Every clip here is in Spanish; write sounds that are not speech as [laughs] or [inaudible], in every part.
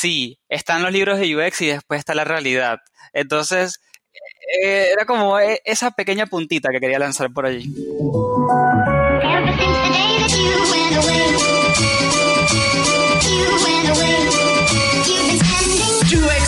sí, están los libros de UX y después está la realidad. Entonces, eh, era como e, esa pequeña puntita que quería lanzar por allí.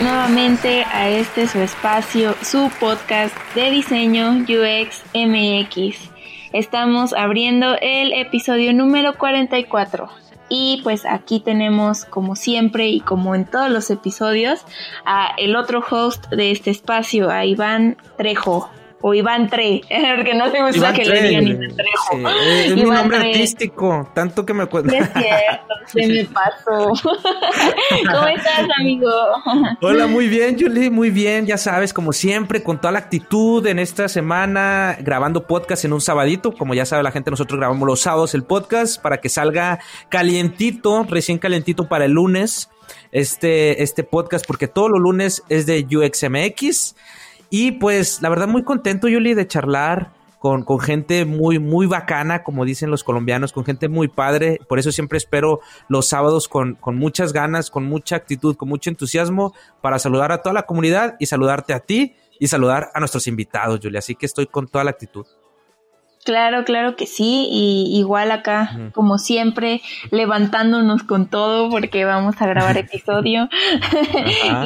Nuevamente a este su espacio, su podcast de diseño UX MX. Estamos abriendo el episodio número 44. Y pues aquí tenemos, como siempre y como en todos los episodios, a el otro host de este espacio, a Iván Trejo o Iván Tre, [laughs] porque no te gusta que le digan Iván Trejo. es mi nombre artístico, tanto que me acuerdo. es cierto, se me [laughs] pasó. [laughs] ¿Cómo estás, amigo? Hola, muy bien, Julie, muy bien, ya sabes, como siempre, con toda la actitud en esta semana, grabando podcast en un sabadito, como ya sabe la gente, nosotros grabamos los sábados el podcast para que salga calientito, recién calientito para el lunes, este, este podcast, porque todos los lunes es de UXMX. Y pues la verdad muy contento, Yuli, de charlar con, con, gente muy, muy bacana, como dicen los colombianos, con gente muy padre. Por eso siempre espero los sábados con, con muchas ganas, con mucha actitud, con mucho entusiasmo para saludar a toda la comunidad y saludarte a ti y saludar a nuestros invitados, Yuli. Así que estoy con toda la actitud. Claro, claro que sí, y igual acá, como siempre, levantándonos con todo porque vamos a grabar [laughs] episodio.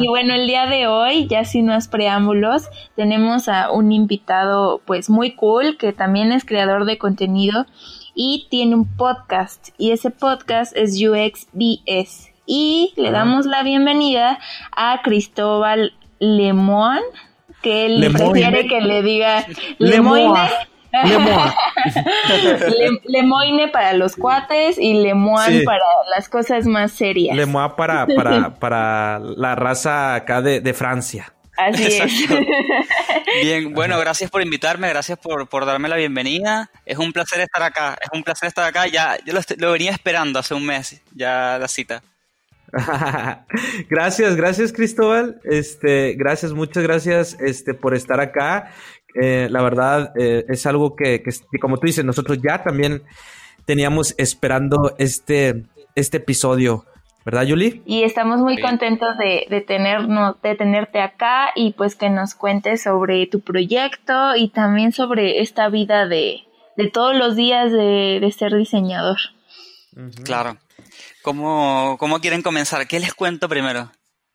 y bueno, el día de hoy, ya sin más preámbulos, tenemos a un invitado pues muy cool que también es creador de contenido y tiene un podcast y ese podcast es UXBS y le damos la bienvenida a Cristóbal Lemoine que él prefiere que le diga Lemoine. Lemoine para los cuates y Lemoine para las cosas más serias. Lemoine para, para, [laughs] para la raza acá de, de Francia. Así es. Bien, bueno, gracias por invitarme, gracias por, por, darme la bienvenida. Es un placer estar acá, es un placer estar acá. Ya, yo lo, lo venía esperando hace un mes, ya la cita. [laughs] gracias, gracias Cristóbal. Este, gracias, muchas gracias este, por estar acá. Eh, la verdad eh, es algo que, como tú dices, nosotros ya también teníamos esperando este, este episodio. ¿Verdad, Yuli? Y estamos muy contentos de, de, tenernos, de tenerte acá y pues que nos cuentes sobre tu proyecto y también sobre esta vida de, de todos los días de, de ser diseñador. Claro. ¿Cómo, ¿Cómo quieren comenzar? ¿Qué les cuento primero?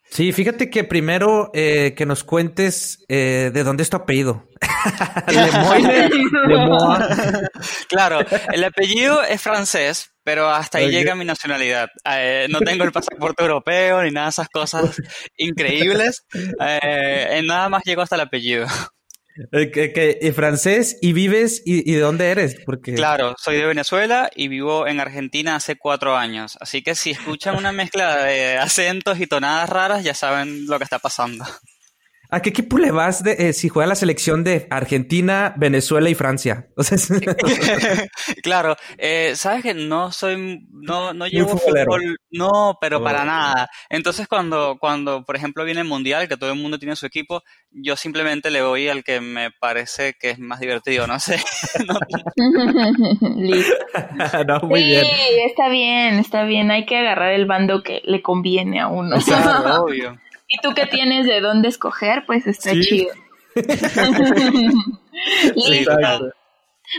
Sí, fíjate que primero eh, que nos cuentes eh, de dónde es tu apellido. [laughs] [laughs] Claro, el apellido es francés, pero hasta ahí llega mi nacionalidad. Eh, no tengo el pasaporte europeo ni nada de esas cosas increíbles. nada más llego hasta el apellido. Que, francés y vives y, de dónde eres? Porque... Claro, soy de Venezuela y vivo en Argentina hace cuatro años. Así que si escuchan una mezcla de [laughs] acentos y tonadas raras, ya saben lo que está pasando. ¿A qué equipo le vas de, eh, si juega la selección de Argentina, Venezuela y Francia? [laughs] [laughs] claro, eh, sabes que no soy, no, no llevo fútbol, no, pero para oh. nada. Entonces cuando, cuando, por ejemplo, viene el mundial, que todo el mundo tiene su equipo, yo simplemente le voy al que me parece que es más divertido, no sé. [laughs] no, muy sí, bien. está bien, está bien. Hay que agarrar el bando que le conviene a uno. Claro, obvio. Y tú que tienes de dónde escoger, pues está chido. [laughs] Listo.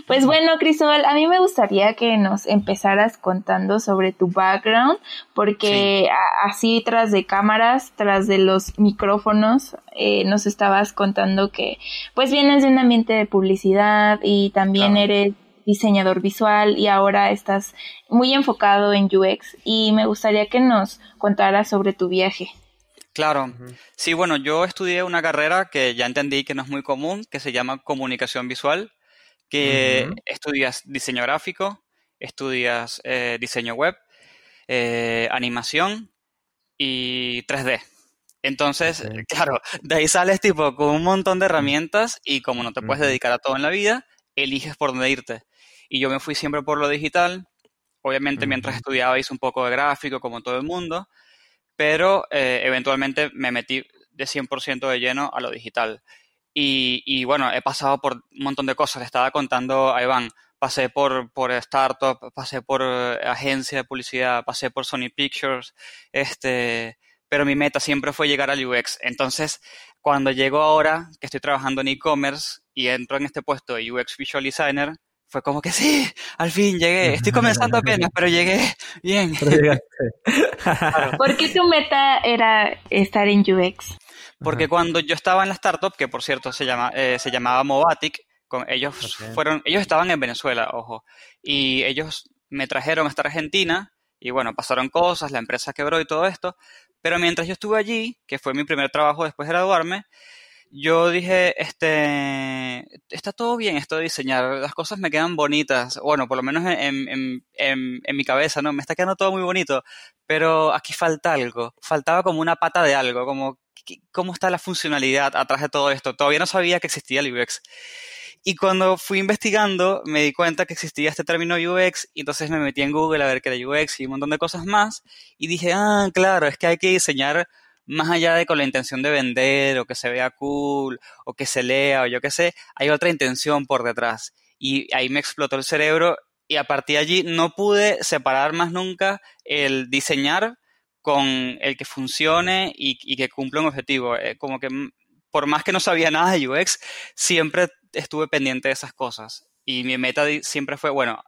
Pues bueno, Cristóbal, a mí me gustaría que nos empezaras contando sobre tu background, porque así tras de cámaras, tras de los micrófonos, eh, nos estabas contando que pues vienes de un ambiente de publicidad y también eres diseñador visual y ahora estás muy enfocado en UX y me gustaría que nos contaras sobre tu viaje. Claro. Sí, bueno, yo estudié una carrera que ya entendí que no es muy común, que se llama comunicación visual, que estudias diseño gráfico, estudias eh, diseño web, eh, animación y 3D. Entonces, [laughs] claro, de ahí sales tipo con un montón de herramientas y como no te puedes dedicar a todo en la vida, eliges por dónde irte. Y yo me fui siempre por lo digital. Obviamente mientras estudiaba hice un poco de gráfico como todo el mundo, pero eh, eventualmente me metí de 100% de lleno a lo digital. Y, bueno, he pasado por un montón de cosas. Le estaba contando a Iván, pasé por, por startup, pasé por eh, agencia de publicidad, pasé por Sony Pictures, este, pero mi meta siempre fue llegar al UX. Entonces, cuando llego ahora, que estoy trabajando en e-commerce y entro en este puesto de UX Visual Designer, fue como que sí, al fin llegué. Estoy comenzando apenas, pero llegué bien. ¿Por qué tu meta era estar en UX? Porque cuando yo estaba en la startup, que por cierto se, llama, eh, se llamaba Movatic, con, ellos fueron, ellos estaban en Venezuela, ojo, y ellos me trajeron hasta Argentina y bueno, pasaron cosas, la empresa quebró y todo esto, pero mientras yo estuve allí, que fue mi primer trabajo después de graduarme, yo dije, este, está todo bien esto de diseñar, las cosas me quedan bonitas, bueno, por lo menos en, en, en, en, mi cabeza, ¿no? Me está quedando todo muy bonito, pero aquí falta algo, faltaba como una pata de algo, como cómo está la funcionalidad atrás de todo esto. Todavía no sabía que existía el UX. Y cuando fui investigando, me di cuenta que existía este término UX, y entonces me metí en Google a ver qué era UX y un montón de cosas más, y dije, ah, claro, es que hay que diseñar más allá de con la intención de vender, o que se vea cool, o que se lea, o yo qué sé, hay otra intención por detrás. Y ahí me explotó el cerebro, y a partir de allí no pude separar más nunca el diseñar con el que funcione y, que cumpla un objetivo. Eh, como que por más que no sabía nada de UX, siempre estuve pendiente de esas cosas. Y mi meta siempre fue, bueno,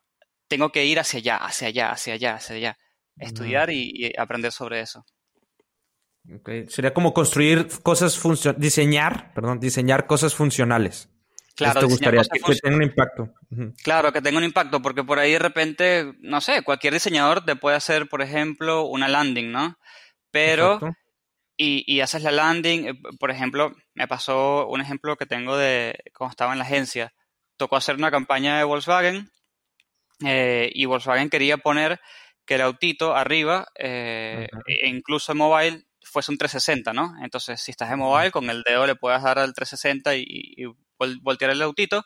tengo que ir hacia allá, hacia allá, hacia allá, hacia allá. Estudiar y, aprender sobre eso. Sería como construir cosas funcionales, diseñar, perdón, diseñar cosas funcionales. Claro, te gustaría que, tenga un impacto. Claro, que tenga un impacto, porque por ahí de repente, no sé, cualquier diseñador te puede hacer, por ejemplo, una landing, ¿no? Pero, y, y, haces la landing, eh, por ejemplo, me pasó un ejemplo que tengo de cuando estaba en la agencia. Tocó hacer una campaña de Volkswagen eh, y Volkswagen quería poner que el autito arriba, eh, e incluso en mobile, fuese un 360, ¿no? Entonces, si estás en mobile, con el dedo le puedes dar al 360 y, y voltear el autito.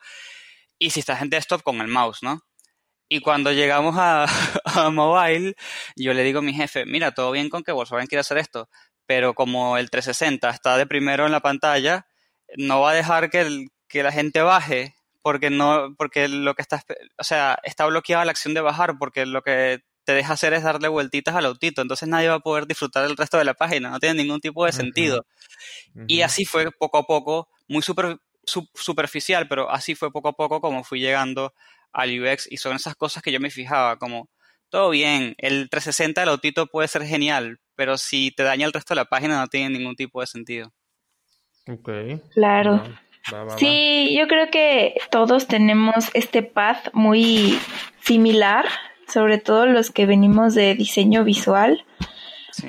Y si estás en desktop, con el mouse, ¿no? Y cuando llegamos a, [laughs] mobile, yo le digo a mi jefe, mira, todo bien con que Volkswagen quiere hacer esto, pero como el 360 está de primero en la pantalla, no va a dejar que, que la gente baje porque no porque lo que está o sea está bloqueada la acción de bajar porque lo que te deja hacer es darle vueltitas al autito entonces nadie va a poder disfrutar del resto de la página no tiene ningún tipo de sentido y así fue poco a poco muy super, superficial, pero así fue poco a poco como fui llegando al UX y son esas cosas que yo me fijaba, como todo bien, el 360 del autito puede ser genial, pero si te daña el resto de la página no tiene ningún tipo de sentido. Ok. Claro. sí, yo creo que todos tenemos este path muy similar, sobre todo los que venimos de diseño visual,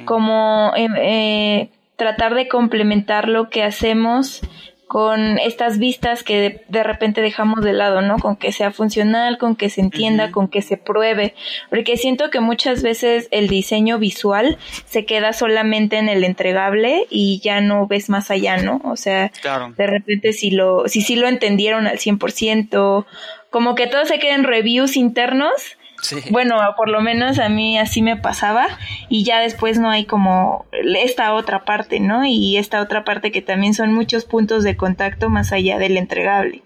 como eh, eh, tratar de complementar lo que hacemos con estas vistas que de, repente dejamos de lado, ¿no? Con que sea funcional, con que se entienda, con que se pruebe, porque siento que muchas veces el diseño visual se queda solamente en el entregable y ya no ves más allá, ¿no? O sea, de repente si lo si sí lo entendieron al 100%, como que todo se queda en reviews internos bueno, por lo menos a mí así me pasaba y ya después no hay como esta otra parte, ¿no? Y esta otra parte que también son muchos puntos de contacto más allá del entregable.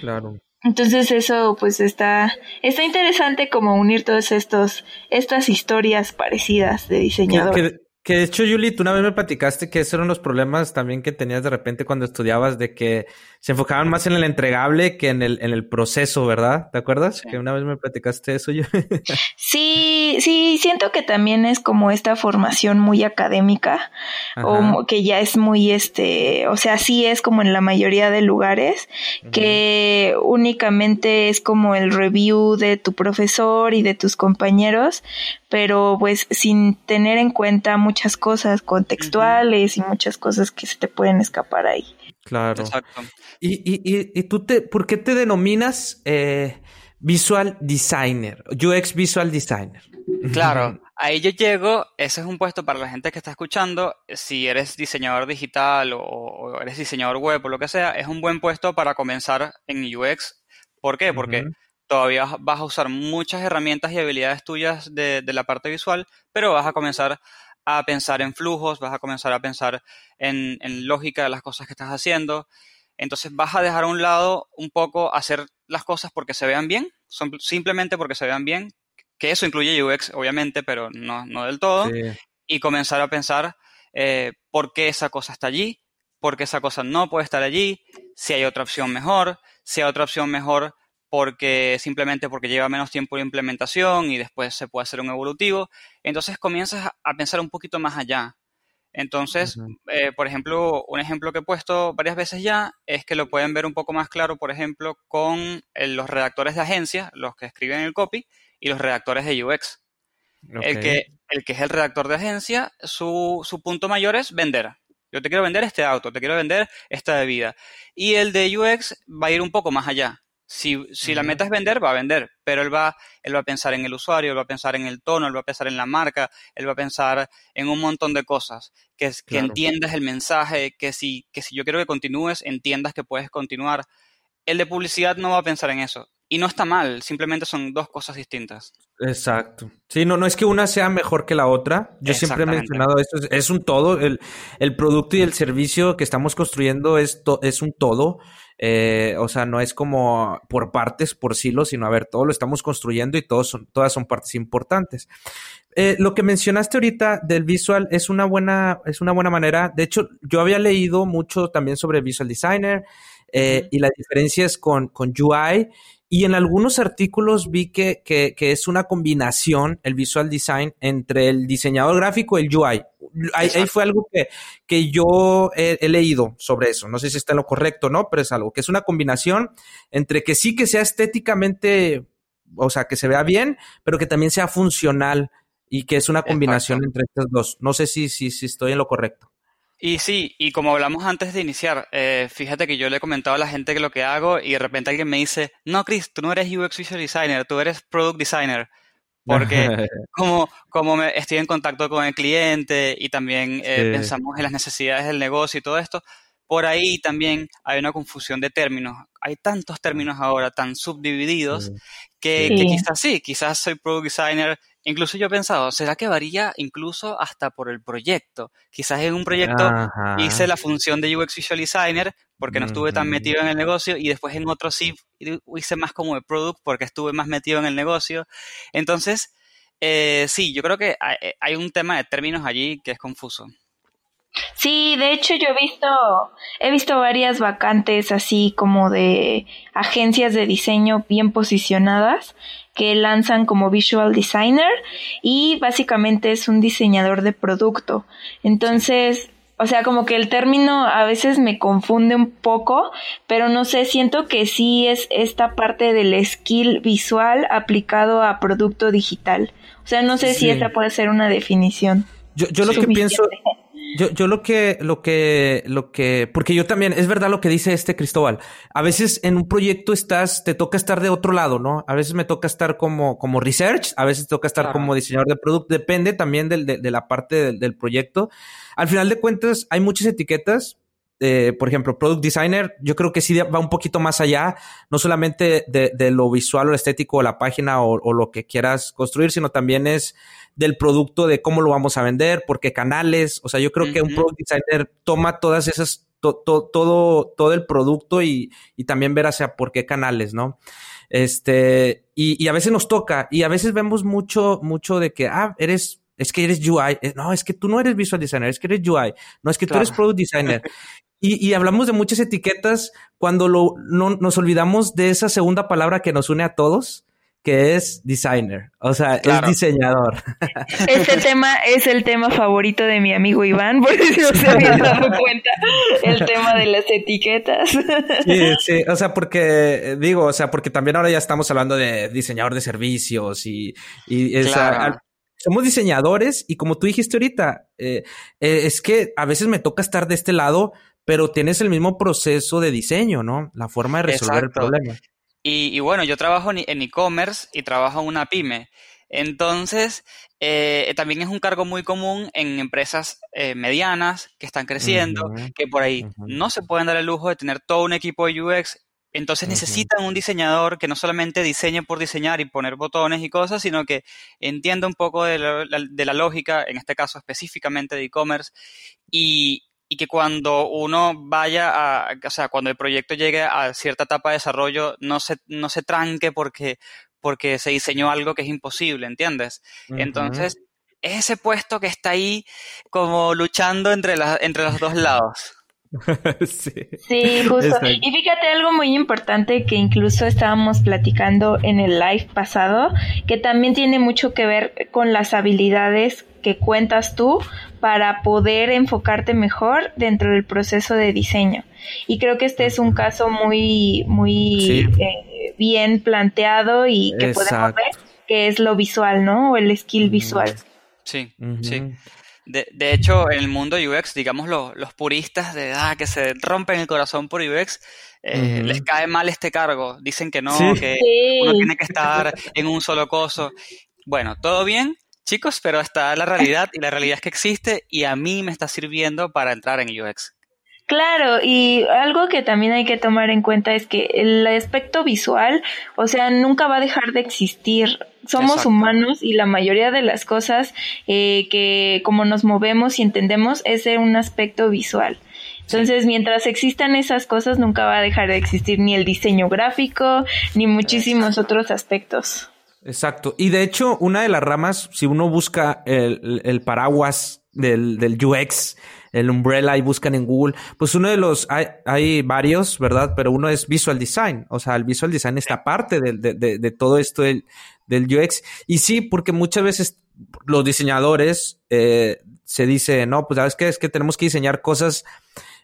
Claro. Entonces eso pues está está interesante como unir todas estos estas historias parecidas de diseñador. Que de hecho, Yuli, tú una vez me platicaste que esos eran los problemas también que tenías de repente cuando estudiabas, de que se enfocaban más en el entregable que en el, en el proceso, ¿verdad? ¿Te acuerdas? Que una vez me platicaste eso yo. [laughs] sí, sí, siento que también es como esta formación muy académica, o que ya es muy este, o sea, sí es como en la mayoría de lugares, que únicamente es como el review de tu profesor y de tus compañeros, pero pues sin tener en cuenta muchas cosas contextuales y muchas cosas que se te pueden escapar ahí. Claro. Exacto. ¿Y, y, y, tú te, por qué te denominas eh, Visual Designer, UX Visual Designer? Claro, ahí yo llego, ese es un puesto para la gente que está escuchando, si eres diseñador digital o, eres diseñador web o lo que sea, es un buen puesto para comenzar en UX. ¿Por qué? Porque todavía vas a usar muchas herramientas y habilidades tuyas de, la parte visual, pero vas a comenzar a pensar en flujos, vas a comenzar a pensar en, en lógica de las cosas que estás haciendo. Entonces vas a dejar a un lado un poco hacer las cosas porque se vean bien, simplemente porque se vean bien, que eso incluye UX, obviamente, pero no, no del todo, y comenzar a pensar eh, por qué esa cosa está allí, por qué esa cosa no puede estar allí, si hay otra opción mejor, si hay otra opción mejor porque simplemente porque lleva menos tiempo de implementación y después se puede hacer un evolutivo. Entonces comienzas a pensar un poquito más allá. Entonces, eh, por ejemplo, un ejemplo que he puesto varias veces ya es que lo pueden ver un poco más claro, por ejemplo, con eh, los redactores de agencia, los que escriben el copy, y los redactores de UX. El, que, el que es el redactor de agencia, su, su punto mayor es vender. Yo te quiero vender este auto, te quiero vender esta bebida. Y el de UX va a ir un poco más allá. Si, si, la meta es vender, va a vender, pero él va, él va a pensar en el usuario, él va a pensar en el tono, él va a pensar en la marca, él va a pensar en un montón de cosas, que, que entiendas el mensaje, que si, que si yo quiero que continúes, entiendas que puedes continuar. El de publicidad no va a pensar en eso. Y no está mal, simplemente son dos cosas distintas. Exacto. Sí, no, no es que una sea mejor que la otra. Yo siempre he mencionado esto, es, un todo. El, el, producto y el servicio que estamos construyendo es, es un todo. Eh, o sea, no es como por partes, por silos, sino a ver, todo lo estamos construyendo y todos son, todas son partes importantes. Eh, lo que mencionaste ahorita del visual es una buena, es una buena manera. De hecho, yo había leído mucho también sobre Visual Designer eh, y las diferencias con, con UI y en algunos artículos vi que, que, que, es una combinación, el visual design, entre el diseñador gráfico y el UI. Ahí, fue algo que, que yo he, leído sobre eso. No sé si está en lo correcto no, pero es algo que es una combinación entre que sí que sea estéticamente, o sea, que se vea bien, pero que también sea funcional y que es una combinación entre estas dos. No sé si, si, si estoy en lo correcto. Y sí, y como hablamos antes de iniciar, eh, fíjate que yo le he comentado a la gente que lo que hago y de repente alguien me dice, no, Chris, tú no eres UX Visual Designer, tú eres Product Designer. Porque [laughs] como, como me, estoy en contacto con el cliente y también eh, pensamos en las necesidades del negocio y todo esto, por ahí también hay una confusión de términos. Hay tantos términos ahora tan subdivididos que, que, quizás sí, quizás soy product designer Incluso yo he pensado, ¿será que varía incluso hasta por el proyecto? Quizás en un proyecto hice la función de UX Visual Designer porque no estuve tan metido en el negocio y después en otro sí hice más como de product porque estuve más metido en el negocio. Entonces, eh, sí, yo creo que hay un tema de términos allí que es confuso. Sí, de hecho yo he visto, he visto varias vacantes así como de agencias de diseño bien posicionadas que lanzan como visual designer y básicamente es un diseñador de producto. Entonces, o sea, como que el término a veces me confunde un poco, pero no sé, siento que sí es esta parte del skill visual aplicado a producto digital. O sea, no sé si esta puede ser una definición. Yo, yo lo que pienso, yo, yo lo que, lo que, lo que, porque yo también, es verdad lo que dice este Cristóbal. A veces en un proyecto estás, te toca estar de otro lado, ¿no? A veces me toca estar como, como research, a veces toca estar como diseñador de producto, depende también del, de, de, la parte del, del proyecto. Al final de cuentas, hay muchas etiquetas, eh, por ejemplo, product designer, yo creo que sí va un poquito más allá, no solamente de, de lo visual o estético de la página o, o, lo que quieras construir, sino también es del producto, de cómo lo vamos a vender, por qué canales. O sea, yo creo que un product designer toma todas esas, todo, todo el producto y, y, también ver hacia por qué canales, ¿no? Este, y, y a veces nos toca, y a veces vemos mucho, mucho de que, ah, eres es que eres UI. Eh, no, es que tú no eres visual designer, es que eres UI. No, es que tú eres product designer. [laughs] Y, y, hablamos de muchas etiquetas cuando lo, no, nos olvidamos de esa segunda palabra que nos une a todos, que es designer, o sea, es diseñador. [laughs] Este tema es el tema favorito de mi amigo Iván, por si no se había dado [laughs] cuenta, el tema de las etiquetas. Sí, sí, o sea, porque digo, o sea, porque también ahora ya estamos hablando de diseñador de servicios y, y esa, somos diseñadores y como tú dijiste ahorita, eh, eh, es que a veces me toca estar de este lado, pero tienes el mismo proceso de diseño, ¿no? La forma de resolver el problema. Y, bueno, yo trabajo en e-commerce y trabajo en una pyme. Entonces, eh, también es un cargo muy común en empresas medianas que están creciendo, que por ahí no se pueden dar el lujo de tener todo un equipo de UX entonces necesitan un diseñador que no solamente diseñe por diseñar y poner botones y cosas, sino que entienda un poco de la, lógica, en este caso específicamente de e-commerce, y, que cuando uno vaya a, o sea, cuando el proyecto llegue a cierta etapa de desarrollo, no se, no se tranque porque, porque se diseñó algo que es imposible, ¿entiendes? Entonces, es ese puesto que está ahí como luchando entre, entre los dos lados. [laughs] sí. justo. Y fíjate algo muy importante que incluso estábamos platicando en el live pasado, que también tiene mucho que ver con las habilidades que cuentas tú para poder enfocarte mejor dentro del proceso de diseño. Y creo que este es un caso muy, muy eh, bien planteado y que podemos ver que es lo visual, ¿no? O el skill visual. Sí, sí. De, de, hecho, en el mundo UX, digamos, los puristas de ah, que se rompen el corazón por UX, eh, les cae mal este cargo. Dicen que no, que uno tiene que estar en un solo coso. Bueno, todo bien, chicos, pero está la realidad y la realidad es que existe y a mí me está sirviendo para entrar en UX. Claro, y algo que también hay que tomar en cuenta es que el aspecto visual, o sea, nunca va a dejar de existir. Somos humanos y la mayoría de las cosas eh, que como nos movemos y entendemos es de un aspecto visual. Entonces, mientras existan esas cosas, nunca va a dejar de existir ni el diseño gráfico, ni muchísimos otros aspectos. Exacto. Y de hecho, una de las ramas, si uno busca el, paraguas del, del UX, el Umbrella y buscan en Google, pues uno de los, hay, hay varios, ¿verdad? Pero uno es Visual Design, o sea, el Visual Design está parte de, de, de, todo esto del, del, UX. Y sí, porque muchas veces los diseñadores eh, se dice, no, pues sabes qué, es que tenemos que diseñar cosas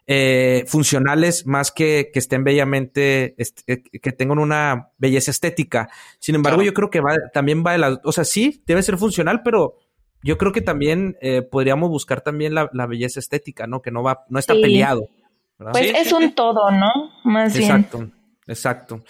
eh, funcionales más que que estén bellamente, eh, que tengan una belleza estética. Sin embargo, yo creo que va, también va de la, o sea, sí, debe ser funcional, pero yo creo que también eh, podríamos buscar también la, belleza estética, ¿no? Que no va, no está peleado. Pues es un todo, ¿no? Más bien. Exacto, exacto.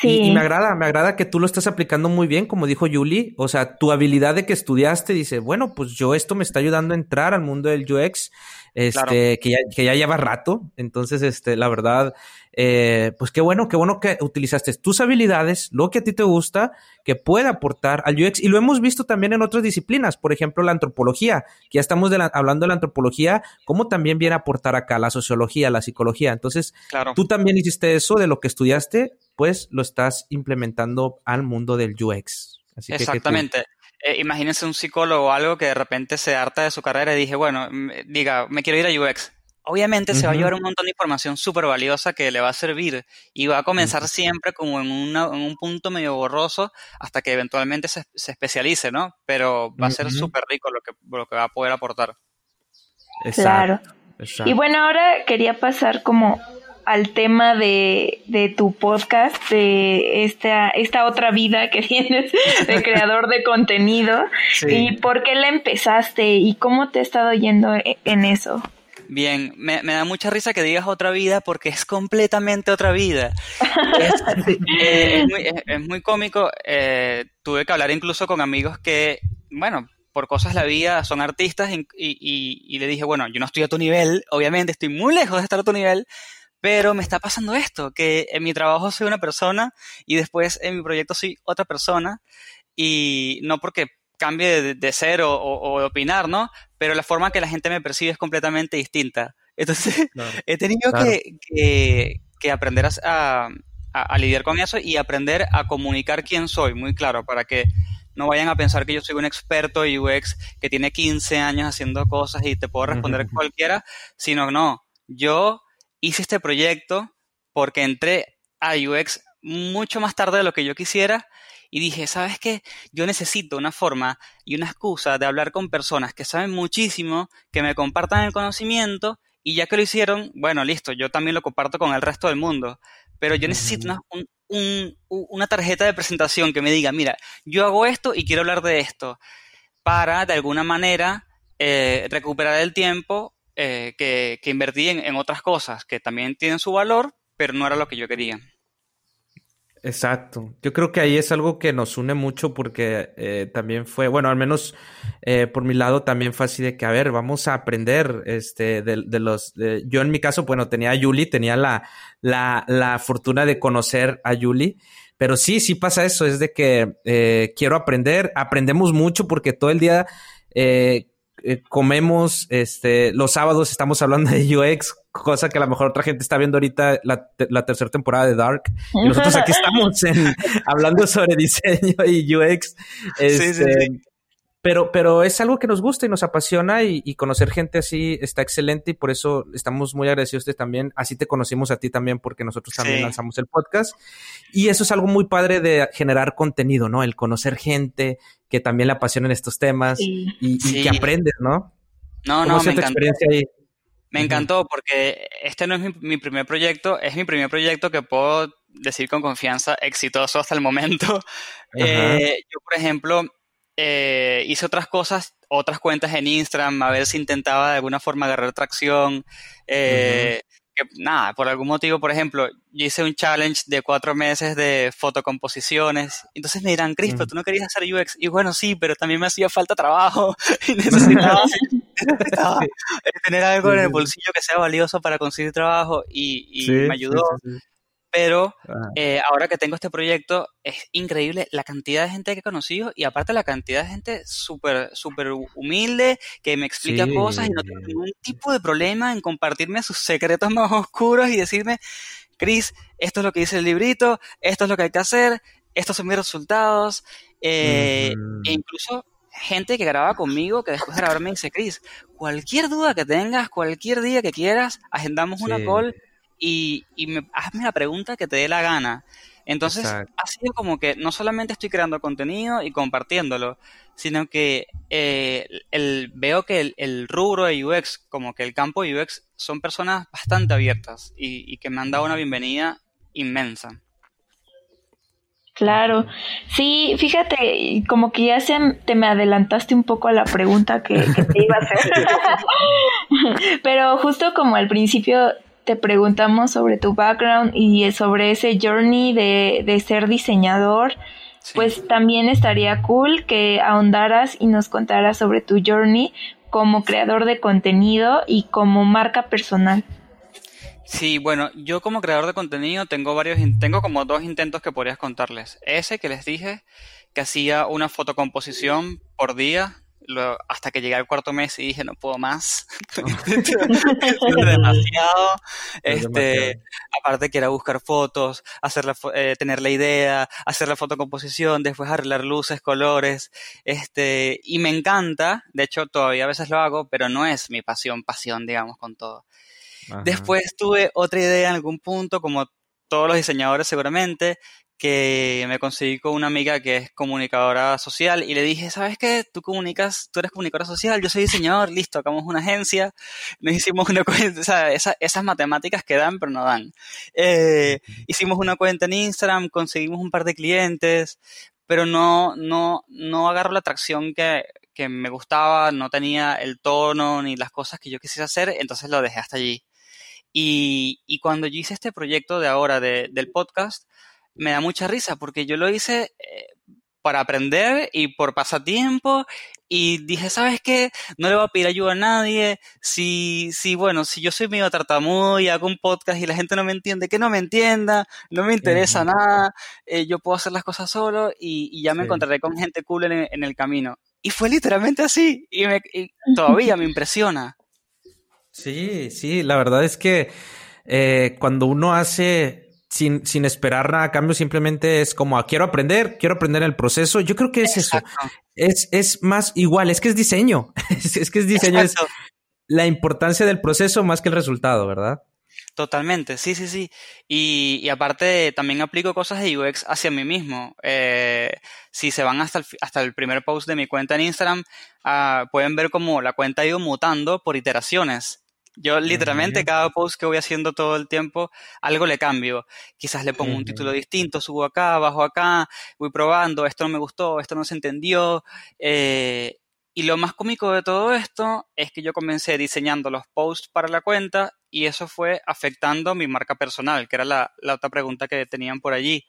Sí. Y, me agrada, me agrada que tú lo estás aplicando muy bien, como dijo Julie. O sea, tu habilidad de que estudiaste dice, bueno, pues yo esto me está ayudando a entrar al mundo del UX este, que, ya, que ya lleva rato. Entonces, este, la verdad, eh, pues qué bueno, qué bueno que utilizaste tus habilidades, lo que a ti te gusta, que puede aportar al UX. Y lo hemos visto también en otras disciplinas, por ejemplo, la antropología, que ya estamos hablando de la antropología, cómo también viene a aportar acá la sociología, la psicología. Entonces, tú también hiciste eso de lo que estudiaste, pues lo estás implementando al mundo del UX. Exactamente. Eh, imagínense un psicólogo o algo que de repente se harta de su carrera y dije, bueno, diga, me quiero ir a UX. Obviamente se va a llevar un montón de información súper valiosa que le va a servir y va a comenzar siempre como en, un punto medio borroso hasta que eventualmente se, especialice, ¿no? Pero va a ser súper rico lo que, lo que va a poder aportar. Claro. Y bueno, ahora quería pasar como al tema de, de, tu podcast, de esta, esta otra vida que [laughs] tienes de creador de contenido. ¿Y por qué la empezaste y cómo te ha estado yendo e, en eso? Bien, me, da mucha risa que digas otra vida porque es completamente otra vida. [laughs] Eh, es, muy, cómico. Eh, tuve que hablar incluso con amigos que, bueno, por cosas de la vida son artistas y, y, y, le dije, bueno, yo no estoy a tu nivel, obviamente estoy muy lejos de estar a tu nivel, pero me está pasando esto, que en mi trabajo soy una persona y después en mi proyecto soy otra persona y no porque cambie de, ser o, de opinar, ¿no? Pero la forma que la gente me percibe es completamente distinta. Entonces, [laughs] he tenido que, que, aprender a, a, lidiar con eso y aprender a comunicar quién soy, muy claro, para que no vayan a pensar que yo soy un experto UX que tiene 15 años haciendo cosas y te puedo responder cualquiera, sino no, yo hice este proyecto porque entré a UX mucho más tarde de lo que yo quisiera y dije, ¿sabes qué? Yo necesito una forma y una excusa de hablar con personas que saben muchísimo, que me compartan el conocimiento y ya que lo hicieron, bueno, listo, yo también lo comparto con el resto del mundo. Pero yo necesito una, una tarjeta de presentación que me diga, mira, yo hago esto y quiero hablar de esto. para, de alguna manera, eh, recuperar el tiempo eh, que, invertí en, otras cosas que también tienen su valor, pero no era lo que yo quería. Exacto. Yo creo que ahí es algo que nos une mucho porque eh, también fue, bueno, al menos por mi lado también fue así de que, a ver, vamos a aprender este, de, los... yo en mi caso, bueno, tenía a Yuli, tenía la, la, la fortuna de conocer a Yuli pero sí, sí pasa eso, es de que eh, quiero aprender, aprendemos mucho porque todo el día eh, eh, comemos, este, los sábados estamos hablando de UX, cosa que a lo mejor otra gente está viendo ahorita la, tercera temporada de Dark. Y nosotros aquí estamos hablando sobre diseño y UX. Este, [laughs] sí, sí. Pero, pero es algo que nos gusta y nos apasiona y, conocer gente así está excelente y por eso estamos muy agradecidos de también. Así te conocimos a ti también porque nosotros también lanzamos el podcast. Y eso es algo muy padre de generar contenido, ¿no? El conocer gente que también le apasionan estos temas y, que aprendes, ¿no? No, no, me encantó. Me encantó porque este no es mi, primer proyecto, es mi primer proyecto que puedo decir con confianza exitoso hasta el momento. Eh, yo, por ejemplo, eh, hice otras cosas, otras cuentas en Instagram, a ver si intentaba de alguna forma agarrar tracción. Eh, que, nada, por algún motivo, por ejemplo, yo hice un challenge de cuatro meses de fotocomposiciones. Entonces me dirán, Cris, pero tú no querías hacer UX. Y bueno, sí, pero también me hacía falta trabajo [laughs] y [laughs] necesitaba, tener algo en el bolsillo que sea valioso para conseguir trabajo y, me ayudó. Pero eh, ahora que tengo este proyecto, es increíble la cantidad de gente que he conocido y aparte la cantidad de gente súper súper humilde que me explica cosas y no tengo ningún tipo de problema en compartirme sus secretos [laughs] más oscuros y decirme, Chris, esto es lo que dice el librito, esto es lo que hay que hacer, estos son mis resultados. Eh, E incluso gente que graba conmigo que después de grabar me dice, Chris, cualquier duda que tengas, cualquier día que quieras, agendamos una call y, y me, hazme la pregunta que te dé la gana. Entonces, ha sido como que no solamente estoy creando contenido y compartiéndolo, sino que eh, el, veo que el, rubro de UX, como que el campo de UX, son personas bastante abiertas y, que me han dado una bienvenida inmensa. Claro, sí, fíjate, como que ya se, te me adelantaste un poco a la pregunta que, que te iba a hacer. [laughs] [laughs] Pero justo como al principio te preguntamos sobre tu background y sobre ese journey de, ser diseñador, pues también estaría cool que ahondaras y nos contaras sobre tu journey como creador de contenido y como marca personal. Sí, bueno, yo como creador de contenido tengo varios, tengo como dos intentos que podrías contarles. Ese que les dije, que hacía una fotocomposición por día hasta que llegué al cuarto mes y dije, no puedo más. [laughs] es demasiado. [laughs] Este, aparte que era buscar fotos, hacer eh, tener la idea, hacer la fotocomposición, después arreglar luces, colores. Este, y me encanta, de hecho todavía a veces lo hago, pero no es mi pasión, pasión, digamos, con todo. Después tuve otra idea en algún punto, como todos los diseñadores seguramente, que me conseguí con una amiga que es comunicadora social y le dije, ¿sabes qué? Tú comunicas, tú eres comunicadora social, yo soy diseñador, listo, hagamos una agencia, nos hicimos una cuenta, o sea, esas matemáticas que dan pero no dan. Eh, hicimos una cuenta en Instagram, conseguimos un par de clientes, pero no, no, no agarro la atracción que, que me gustaba, no tenía el tono ni las cosas que yo quisiera hacer, entonces lo dejé hasta allí. Y, y cuando yo hice este proyecto de ahora de, del podcast, me da mucha risa porque yo lo hice eh, para aprender y por pasatiempo y dije, ¿sabes qué? No le voy a pedir ayuda a nadie. Si, si, bueno, si yo soy medio tartamudo y hago un podcast y la gente no me entiende, que no me entienda, no me interesa nada, eh, yo puedo hacer las cosas solo y, ya me encontraré con gente cool en, el camino. Y fue literalmente así y, me, todavía me impresiona. Sí, sí, la verdad es que eh, cuando uno hace sin, sin esperar nada a cambio, simplemente es como, ah, quiero aprender, quiero aprender el proceso. Yo creo que es eso. Es, es más igual, es que es diseño. [laughs] es, que es diseño, es la importancia del proceso más que el resultado, ¿verdad? Totalmente, sí, sí, sí. Y, y aparte también aplico cosas de UX hacia mí mismo. Eh, si se van hasta el, hasta el primer post de mi cuenta en Instagram, ah, pueden ver cómo la cuenta ha ido mutando por iteraciones. Yo literalmente cada post que voy haciendo todo el tiempo, algo le cambio. Quizás le pongo un título distinto, subo acá, bajo acá, voy probando, esto no me gustó, esto no se entendió. Eh, Y lo más cómico de todo esto es que yo comencé diseñando los posts para la cuenta y eso fue afectando mi marca personal, que era la, otra pregunta que tenían por allí.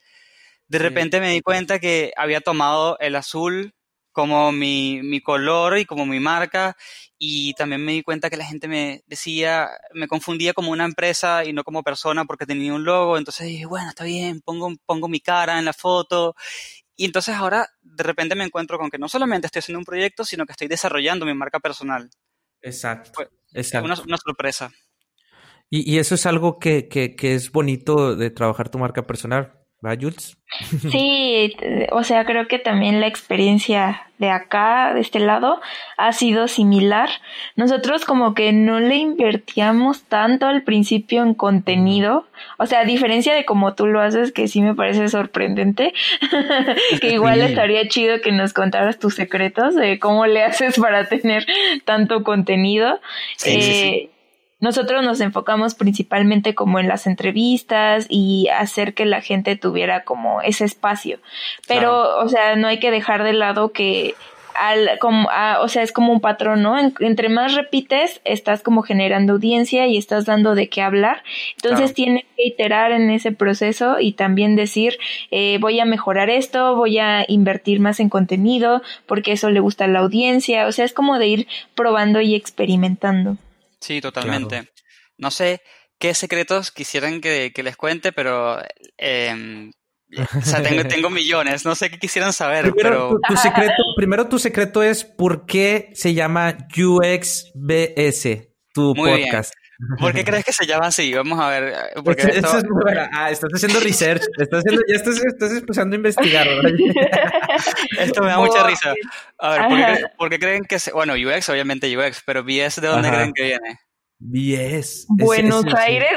De repente me di cuenta que había tomado el azul como mi, mi, color y como mi marca. Y también me di cuenta que la gente me decía, me confundía como una empresa y no como persona porque tenía un logo. Entonces dije, bueno, está bien, pongo, pongo mi cara en la foto. Y entonces ahora de repente me encuentro con que no solamente estoy haciendo un proyecto, sino que estoy desarrollando mi marca personal. Exacto. exacto. Una, una, sorpresa. Y, y, eso es algo que, que, que es bonito de trabajar tu marca personal ¿Va, Jules? Sí, o sea, creo que también la experiencia de acá, de este lado, ha sido similar. Nosotros como que no le invertíamos tanto al principio en contenido, o sea, a diferencia de como tú lo haces, que sí me parece sorprendente, [laughs] que igual estaría chido que nos contaras tus secretos de cómo le haces para tener tanto contenido. sí, sí. Nosotros nos enfocamos principalmente como en las entrevistas y hacer que la gente tuviera como ese espacio. Pero, o sea, no hay que dejar de lado que al, como, o sea, es como un patrón, ¿no? entre más repites, estás como generando audiencia y estás dando de qué hablar. Entonces tienes que iterar en ese proceso y también decir, eh, voy a mejorar esto, voy a invertir más en contenido, porque eso le gusta a la audiencia. O sea, es como de ir probando y experimentando. Sí, totalmente. No sé qué secretos quisieran que, les cuente, pero em, o sea, tengo, tengo, [laughs] millones, no sé qué quisieran saber, primero, Tu, secreto, primero tu secreto es por qué se llama UXBS, tu podcast. ¿Por qué crees que se llama así? Vamos a ver. Eh, porque esto... es Ah, estás haciendo research. Estás haciendo, ya estás, estás empezando a investigar. [laughs] esto me da mucha risa. A ver, ¿por qué, ¿por qué, creen que se... Bueno, UX, obviamente UX, pero BS, ¿de dónde creen que viene? BS. [laughs] Buenos Aires.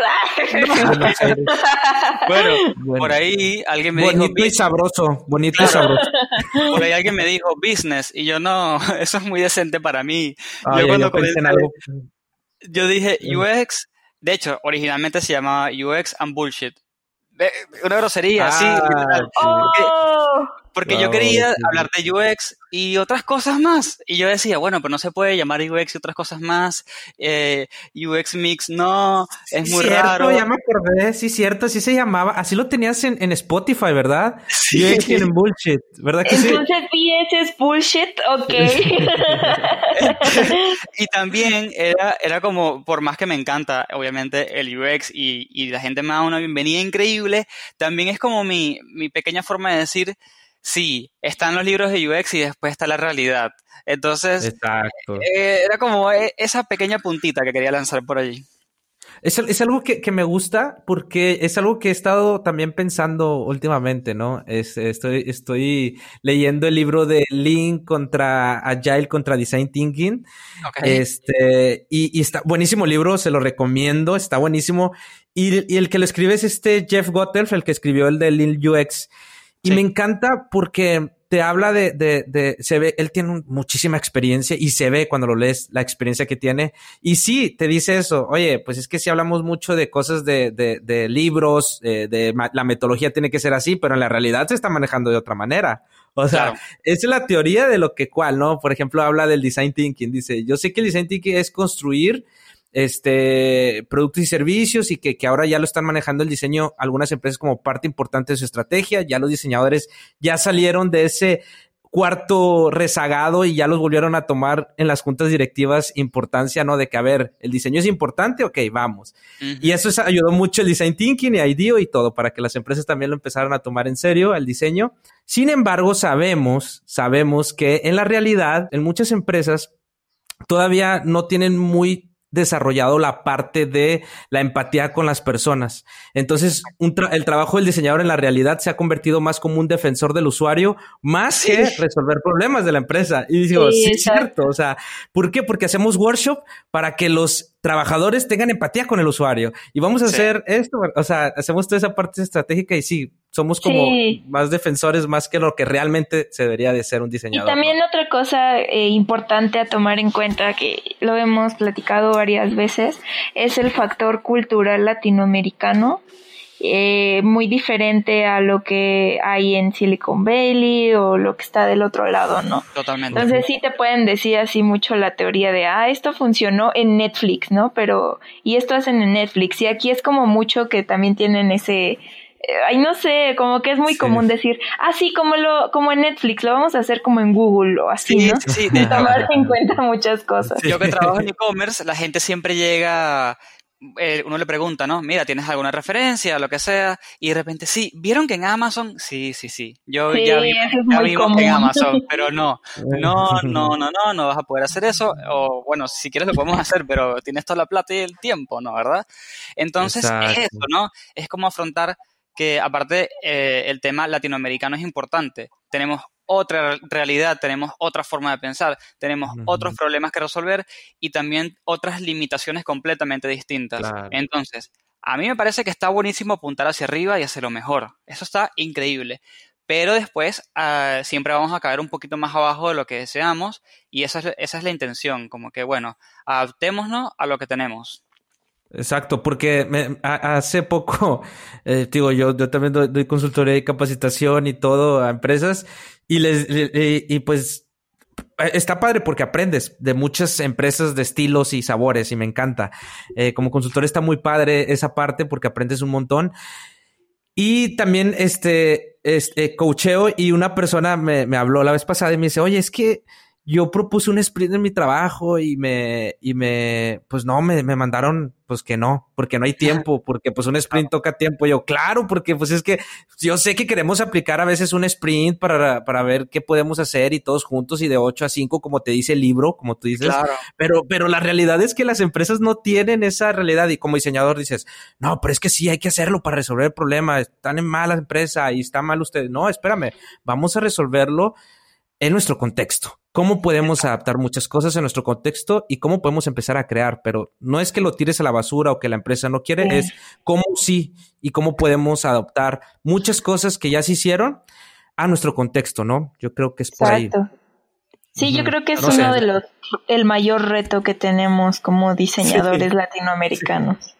bueno, por ahí alguien me dijo. Bonito y sabroso. Bonito y sabroso. Por ahí alguien me dijo business y yo no, [laughs] eso es muy decente para mí. yo cuando algo yo dije UX, de hecho, originalmente se llamaba UX and Bullshit. Una grosería, sí. Oh. Porque yo quería hablar de UX y otras cosas más. Y yo decía, bueno, pero no se puede llamar UX y otras cosas más. Eh, UX Mix no, es muy cierto, raro. Ya me acordé, sí, cierto, así se llamaba. Así lo tenías en, en Spotify, ¿verdad? Sí. UX en [laughs] bullshit, ¿verdad que Entonces, sí? Entonces, es bullshit, ok. [laughs] y también era, era como, por más que me encanta, obviamente, el UX y, y la gente me da una bienvenida increíble, también es como mi, mi pequeña forma de decir, sí, están los libros de UX y después está la realidad. Entonces, eh, era como e, esa pequeña puntita que quería lanzar por allí. Es, es algo que, que, me gusta porque es algo que he estado también pensando últimamente, ¿no? Es, estoy, estoy leyendo el libro de Lean contra Agile contra Design Thinking. Este, y, y, está buenísimo libro, se lo recomiendo, está buenísimo. Y, y el que lo escribe es este Jeff Gottelf, el que escribió el de Lean UX. Y me encanta porque te habla de, de, de, se ve, él tiene muchísima experiencia y se ve cuando lo lees la experiencia que tiene. Y sí, te dice eso, oye, pues es que si hablamos mucho de cosas de, de, de libros, eh, de la metodología tiene que ser así, pero en la realidad se está manejando de otra manera. O sea, es la teoría de lo que cual, ¿no? Por ejemplo, habla del design thinking. Dice, yo sé que el design thinking es construir este, productos y servicios y que, que, ahora ya lo están manejando el diseño algunas empresas como parte importante de su estrategia. Ya los diseñadores ya salieron de ese cuarto rezagado y ya los volvieron a tomar en las juntas directivas importancia, ¿no? De que, a ver, el diseño es importante, ok, vamos. Y eso ayudó mucho el design thinking y IDEO y todo para que las empresas también lo empezaran a tomar en serio, el diseño. Sin embargo, sabemos, sabemos que en la realidad, en muchas empresas, todavía no tienen muy desarrollado la parte de la empatía con las personas. Entonces, el trabajo del diseñador en la realidad se ha convertido más como un defensor del usuario, más que resolver problemas de la empresa. Y digo, sí, es cierto. O sea, ¿por qué? Porque hacemos workshop para que los trabajadores tengan empatía con el usuario. Y vamos a hacer esto, o sea, hacemos toda esa parte estratégica y sí, somos como más defensores más que lo que realmente se debería de ser un diseñador. Y también otra cosa eh, importante a tomar en cuenta, que lo hemos platicado varias veces, es el factor cultural latinoamericano eh, muy diferente a lo que hay en Silicon Valley o lo que está del otro lado, ¿no? Totalmente. Entonces sí te pueden decir así mucho la teoría de, ah, esto funcionó en Netflix, ¿no? Pero, y esto hacen en Netflix. Y aquí es como mucho que también tienen ese ay, no sé, como que es muy común decir, ah, sí, como, lo, como en Netflix, lo vamos a hacer como en Google o así, ¿no? Sí, sí, Tomar en cuenta muchas cosas. Yo que [laughs] trabajo en e-commerce, la gente siempre llega, eh, uno le pregunta, ¿no? Mira, ¿tienes alguna referencia, lo que sea? Y de repente, sí, ¿vieron que en Amazon? Sí, sí, sí. Yo ya, vi, en Amazon, pero no, no, no, [laughs] no, no, no vas a poder hacer eso. O bueno, si quieres lo podemos hacer, pero tienes toda la plata y el tiempo, ¿no? ¿Verdad? Entonces, es eso, ¿no? Es como afrontar que aparte eh, el tema latinoamericano es importante. Tenemos otra realidad, tenemos otra forma de pensar, tenemos otros problemas que resolver y también otras limitaciones completamente distintas. Entonces, a mí me parece que está buenísimo apuntar hacia arriba y hacer lo mejor. Eso está increíble. Pero después ah, siempre vamos a caer un poquito más abajo de lo que deseamos y esa es, esa es la intención, como que bueno, adaptémonos a lo que tenemos. Exacto, porque me, hace poco, [laughs] eh, digo, yo, yo también doy, consultoría y capacitación y todo a empresas y les, y, pues eh, está padre porque aprendes de muchas empresas de estilos y sabores y me encanta. Eh, como consultor está muy padre esa parte porque aprendes un montón. Y también este, este coacheo y una persona me, me habló la vez pasada y me dice, oye, es que yo propuse un sprint en mi trabajo y me, y me, pues no, me, me mandaron, pues que no, porque no hay tiempo, porque pues un sprint toca tiempo. Yo, claro, porque pues es que yo sé que queremos aplicar a veces un sprint para, para ver qué podemos hacer y todos juntos y de 8 a 5, como te dice el libro, como tú dices. Pero, pero la realidad es que las empresas no tienen esa realidad y como diseñador dices, no, pero es que sí, hay que hacerlo para resolver el problema. Están en mala empresa y está mal ustedes. No, espérame, vamos a resolverlo en nuestro contexto. Cómo podemos adaptar muchas cosas en nuestro contexto y cómo podemos empezar a crear, pero no es que lo tires a la basura o que la empresa no quiere, es cómo sí y cómo podemos adaptar muchas cosas que ya se hicieron a nuestro contexto, ¿no? Yo creo que es por ahí. Sí, yo creo que es uno de los el mayor reto que tenemos como diseñadores latinoamericanos.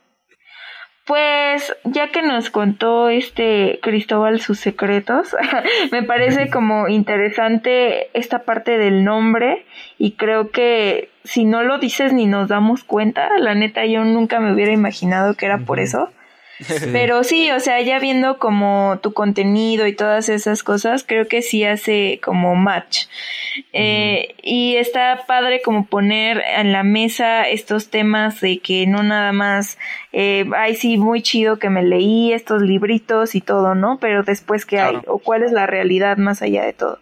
Pues ya que nos contó este Cristóbal sus secretos, [laughs] me parece como interesante esta parte del nombre y creo que si no lo dices ni nos damos cuenta, la neta yo nunca me hubiera imaginado que era por eso. Pero sí, o sea, ya viendo como tu contenido y todas esas cosas, creo que sí hace como match. Eh, y está padre como poner en la mesa estos temas de que no nada más, eh, ay sí, muy chido que me leí estos libritos y todo, ¿no? Pero después qué hay, o cuál es la realidad más allá de todo.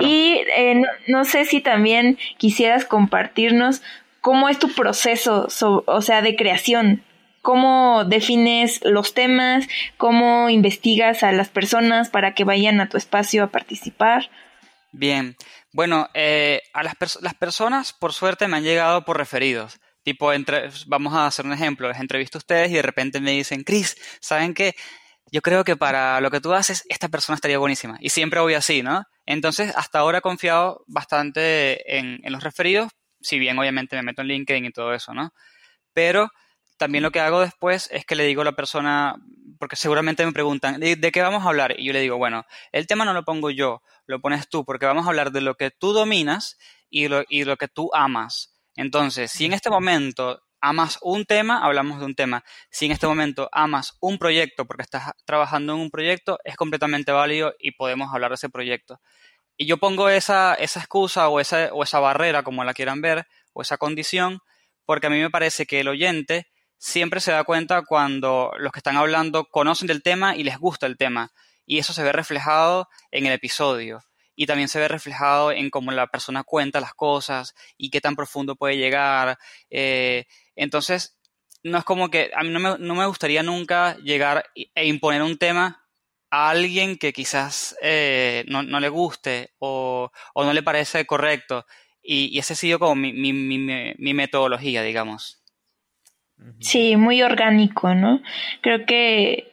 Y eh, no, sé si también quisieras compartirnos cómo es tu proceso, o sea, de creación cómo defines los temas, cómo investigas a las personas para que vayan a tu espacio a participar. Bien, bueno, eh, a las, personas por suerte me han llegado por referidos. Tipo, vamos a hacer un ejemplo, les entrevisto a ustedes y de repente me dicen, Chris, ¿saben qué? Yo creo que para lo que tú haces, esta persona estaría buenísima. Y siempre voy así, ¿no? Entonces, hasta ahora he confiado bastante en los referidos, si bien obviamente me meto en LinkedIn y todo eso, ¿no? Pero también lo que hago después es que le digo a la persona, porque seguramente me preguntan, ¿de, qué vamos a hablar? Y yo le digo, bueno, el tema no lo pongo yo, lo pones tú, porque vamos a hablar de lo que tú dominas y lo, y lo que tú amas. Entonces, si en este momento amas un tema, hablamos de un tema. Si en este momento amas un proyecto porque estás trabajando en un proyecto, es completamente válido y podemos hablar de ese proyecto. Y yo pongo esa, esa excusa o esa, o esa barrera, como la quieran ver, o esa condición, porque a mí me parece que el oyente siempre se da cuenta cuando los que están hablando conocen del tema y les gusta el tema. Y eso se ve reflejado en el episodio. Y también se ve reflejado en cómo la persona cuenta las cosas y qué tan profundo puede llegar. Eh, entonces, no es como que a mí no me, no me, gustaría nunca llegar e imponer un tema a alguien que quizás eh, no, no, le guste o, o, no le parece correcto. Y, ese ha sido como mi, mi, mi, mi metodología, digamos. Sí, muy orgánico, ¿no? Creo que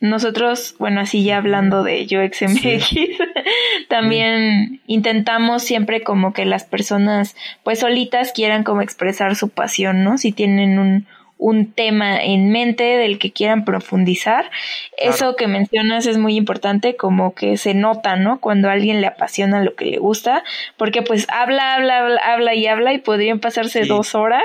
nosotros, bueno, así ya hablando de UXMX, [laughs] también intentamos siempre como que las personas, pues solitas quieran como expresar su pasión, ¿no? Si tienen un, un tema en mente del que quieran profundizar. Eso que mencionas es muy importante, como que se nota, ¿no? Cuando a alguien le apasiona lo que le gusta, porque pues habla, habla, habla, y habla y podrían pasarse dos horas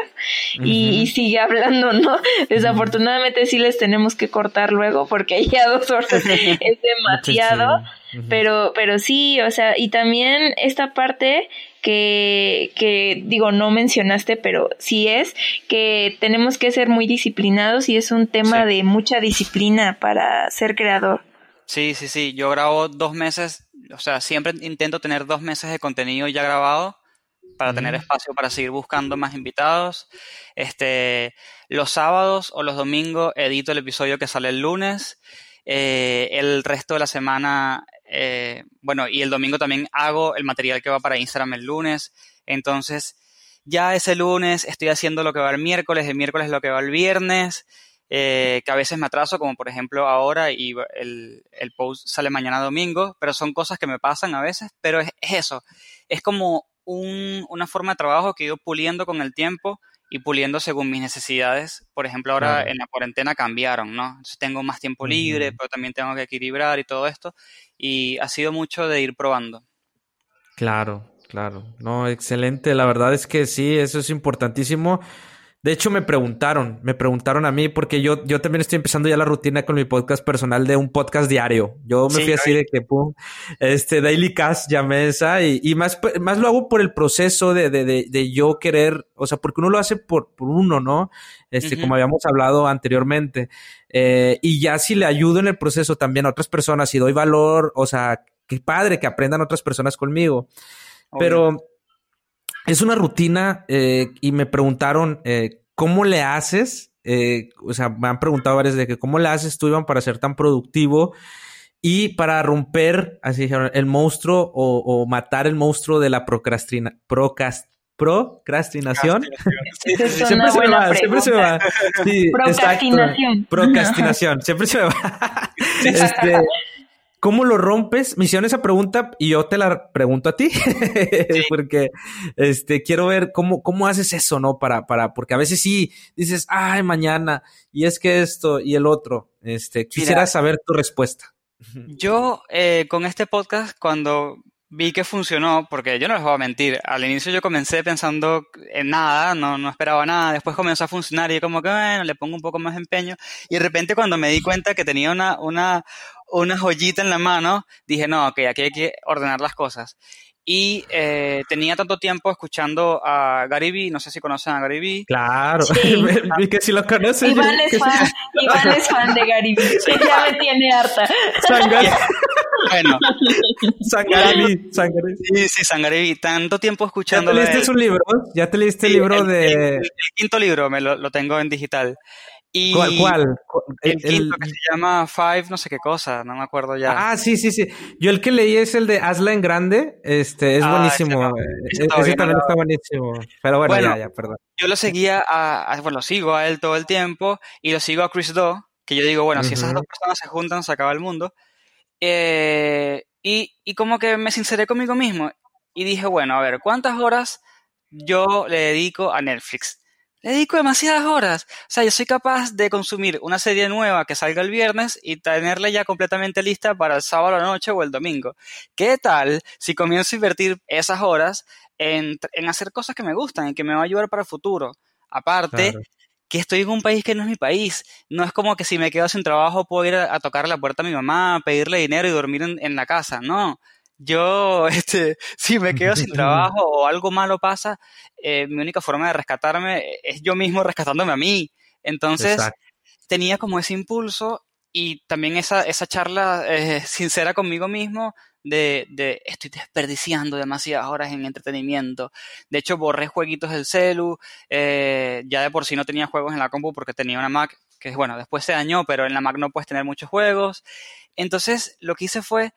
y, sigue hablando, ¿no? Desafortunadamente sí les tenemos que cortar luego porque ya dos horas es [laughs] demasiado. Pero, pero sí, o sea, y también esta parte que, que digo, no mencionaste, pero sí es que tenemos que ser muy disciplinados y es un tema de mucha disciplina para ser creador. Sí, sí, sí. Yo grabo dos meses, o sea, siempre intento tener dos meses de contenido ya grabado para tener espacio para seguir buscando más invitados. Este, los sábados o los domingos edito el episodio que sale el lunes. Eh, el resto de la semana eh, bueno, y el domingo también hago el material que va para Instagram el lunes. Entonces, ya ese lunes estoy haciendo lo que va el miércoles, el miércoles lo que va el viernes, eh, que a veces me atraso, como por ejemplo ahora, y el, post sale mañana domingo, pero son cosas que me pasan a veces, pero es, eso, es como una forma de trabajo que he ido puliendo con el tiempo y puliendo según mis necesidades. Por ejemplo, ahora en la cuarentena cambiaron, ¿no? tengo más tiempo libre, pero también tengo que equilibrar y todo esto. Y ha sido mucho de ir probando. Claro, claro. No, excelente. La verdad es que sí, eso es importantísimo. De hecho, me preguntaron, me preguntaron a mí, porque yo, yo también estoy empezando ya la rutina con mi podcast personal de un podcast diario. Yo me fui así de que, pum, este Daily Cast llamé esa y, y más, más lo hago por el proceso de, de, de, yo querer, o sea, porque uno lo hace por, por uno, ¿no? Este, como habíamos hablado anteriormente. Eh, y ya si le ayudo en el proceso también a otras personas y doy valor, o sea, qué padre que aprendan otras personas conmigo. Pero es una rutina eh, y me preguntaron eh, cómo le haces. Eh, o sea, me han preguntado varias de que cómo le haces tú, Iván, para ser tan productivo y para romper, así dijeron, el monstruo o, matar el monstruo de la procrastina, procrastinación. [laughs] siempre, se me va, siempre se me va, procrastinación. Procrastinación, siempre se me va. [laughs] este, ¿Cómo lo rompes? Me hicieron esa pregunta y yo te la pregunto a ti. [laughs] porque este quiero ver cómo, cómo haces eso, ¿no? Para, para, porque a veces sí dices, ay, mañana, y es que esto y el otro. Este, quisiera saber tu respuesta. Yo, eh, con este podcast, cuando vi que funcionó, porque yo no les voy a mentir, al inicio yo comencé pensando en nada, no, no esperaba nada, después comenzó a funcionar y como que, bueno, le pongo un poco más empeño, y de repente cuando me di cuenta que tenía una, una, una joyita en la mano, dije, no, ok, aquí hay que ordenar las cosas. Y eh, tenía tanto tiempo escuchando a Gary Vee, no sé si conocen a Gary Vee. Claro, y [laughs] que si lo conocen. Iván, es, fan, [laughs] Iván es fan de Gary Vee, ya me tiene harta. [laughs] bueno. Sangaribi, Sí, sí, Sangaribi. Tanto tiempo escuchando. ¿Ya te leíste un libro? ¿Ya te leíste el libro de...? El, quinto libro me lo, lo tengo en digital. ¿Cuál? El, quinto que se llama Five, no sé qué cosa, no me acuerdo ya. Ah, sí, sí, sí. Yo el que leí es el de Hazla en Grande. Este, es ah, buenísimo. Ese, también está buenísimo. Pero bueno, ya, ya, perdón. Yo lo seguía a, bueno, lo sigo a él todo el tiempo y lo sigo a Chris Do, que yo digo, bueno, si esas dos personas se juntan, se acaba el mundo. Eh, y, y como que me sinceré conmigo mismo y dije, bueno, a ver, ¿cuántas horas yo le dedico a Netflix? Le dedico demasiadas horas. O sea, yo soy capaz de consumir una serie nueva que salga el viernes y tenerla ya completamente lista para el sábado a la noche o el domingo. ¿Qué tal si comienzo a invertir esas horas en, hacer cosas que me gustan y que me va a ayudar para el futuro? Aparte, que estoy en un país que no es mi país. No es como que si me quedo sin trabajo puedo ir a, tocar la puerta a mi mamá, pedirle dinero y dormir en la casa. No yo, [laughs] este, si me quedo sin [laughs] trabajo o algo malo pasa, eh, mi única forma de rescatarme es yo mismo rescatándome a mí. Entonces, tenía como ese impulso y también esa, esa charla eh, [laughs] sincera conmigo mismo de, de, estoy desperdiciando demasiadas horas en entretenimiento. De hecho, borré jueguitos del celu, eh, ya de por sí no tenía juegos en la compu porque tenía una Mac, que bueno, después se dañó, pero en la Mac no puedes tener muchos juegos. Entonces, lo que hice fue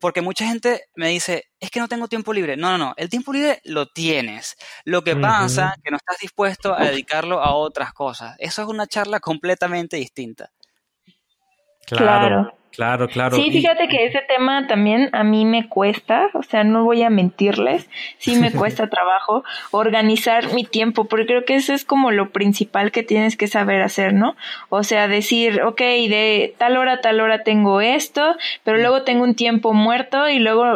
porque mucha gente me dice, es que no tengo tiempo libre. No, no, no, el tiempo libre lo tienes. Lo que pasa es que no estás dispuesto a dedicarlo a otras cosas. Eso es una charla completamente distinta. Claro. Claro, claro. Sí, fíjate que ese tema también a mí me cuesta, o sea, no voy a mentirles, sí me [laughs] cuesta trabajo organizar mi tiempo, porque creo que eso es como lo principal que tienes que saber hacer, ¿no? O sea, decir, ok, de tal hora a tal hora tengo esto, pero luego tengo un tiempo muerto y luego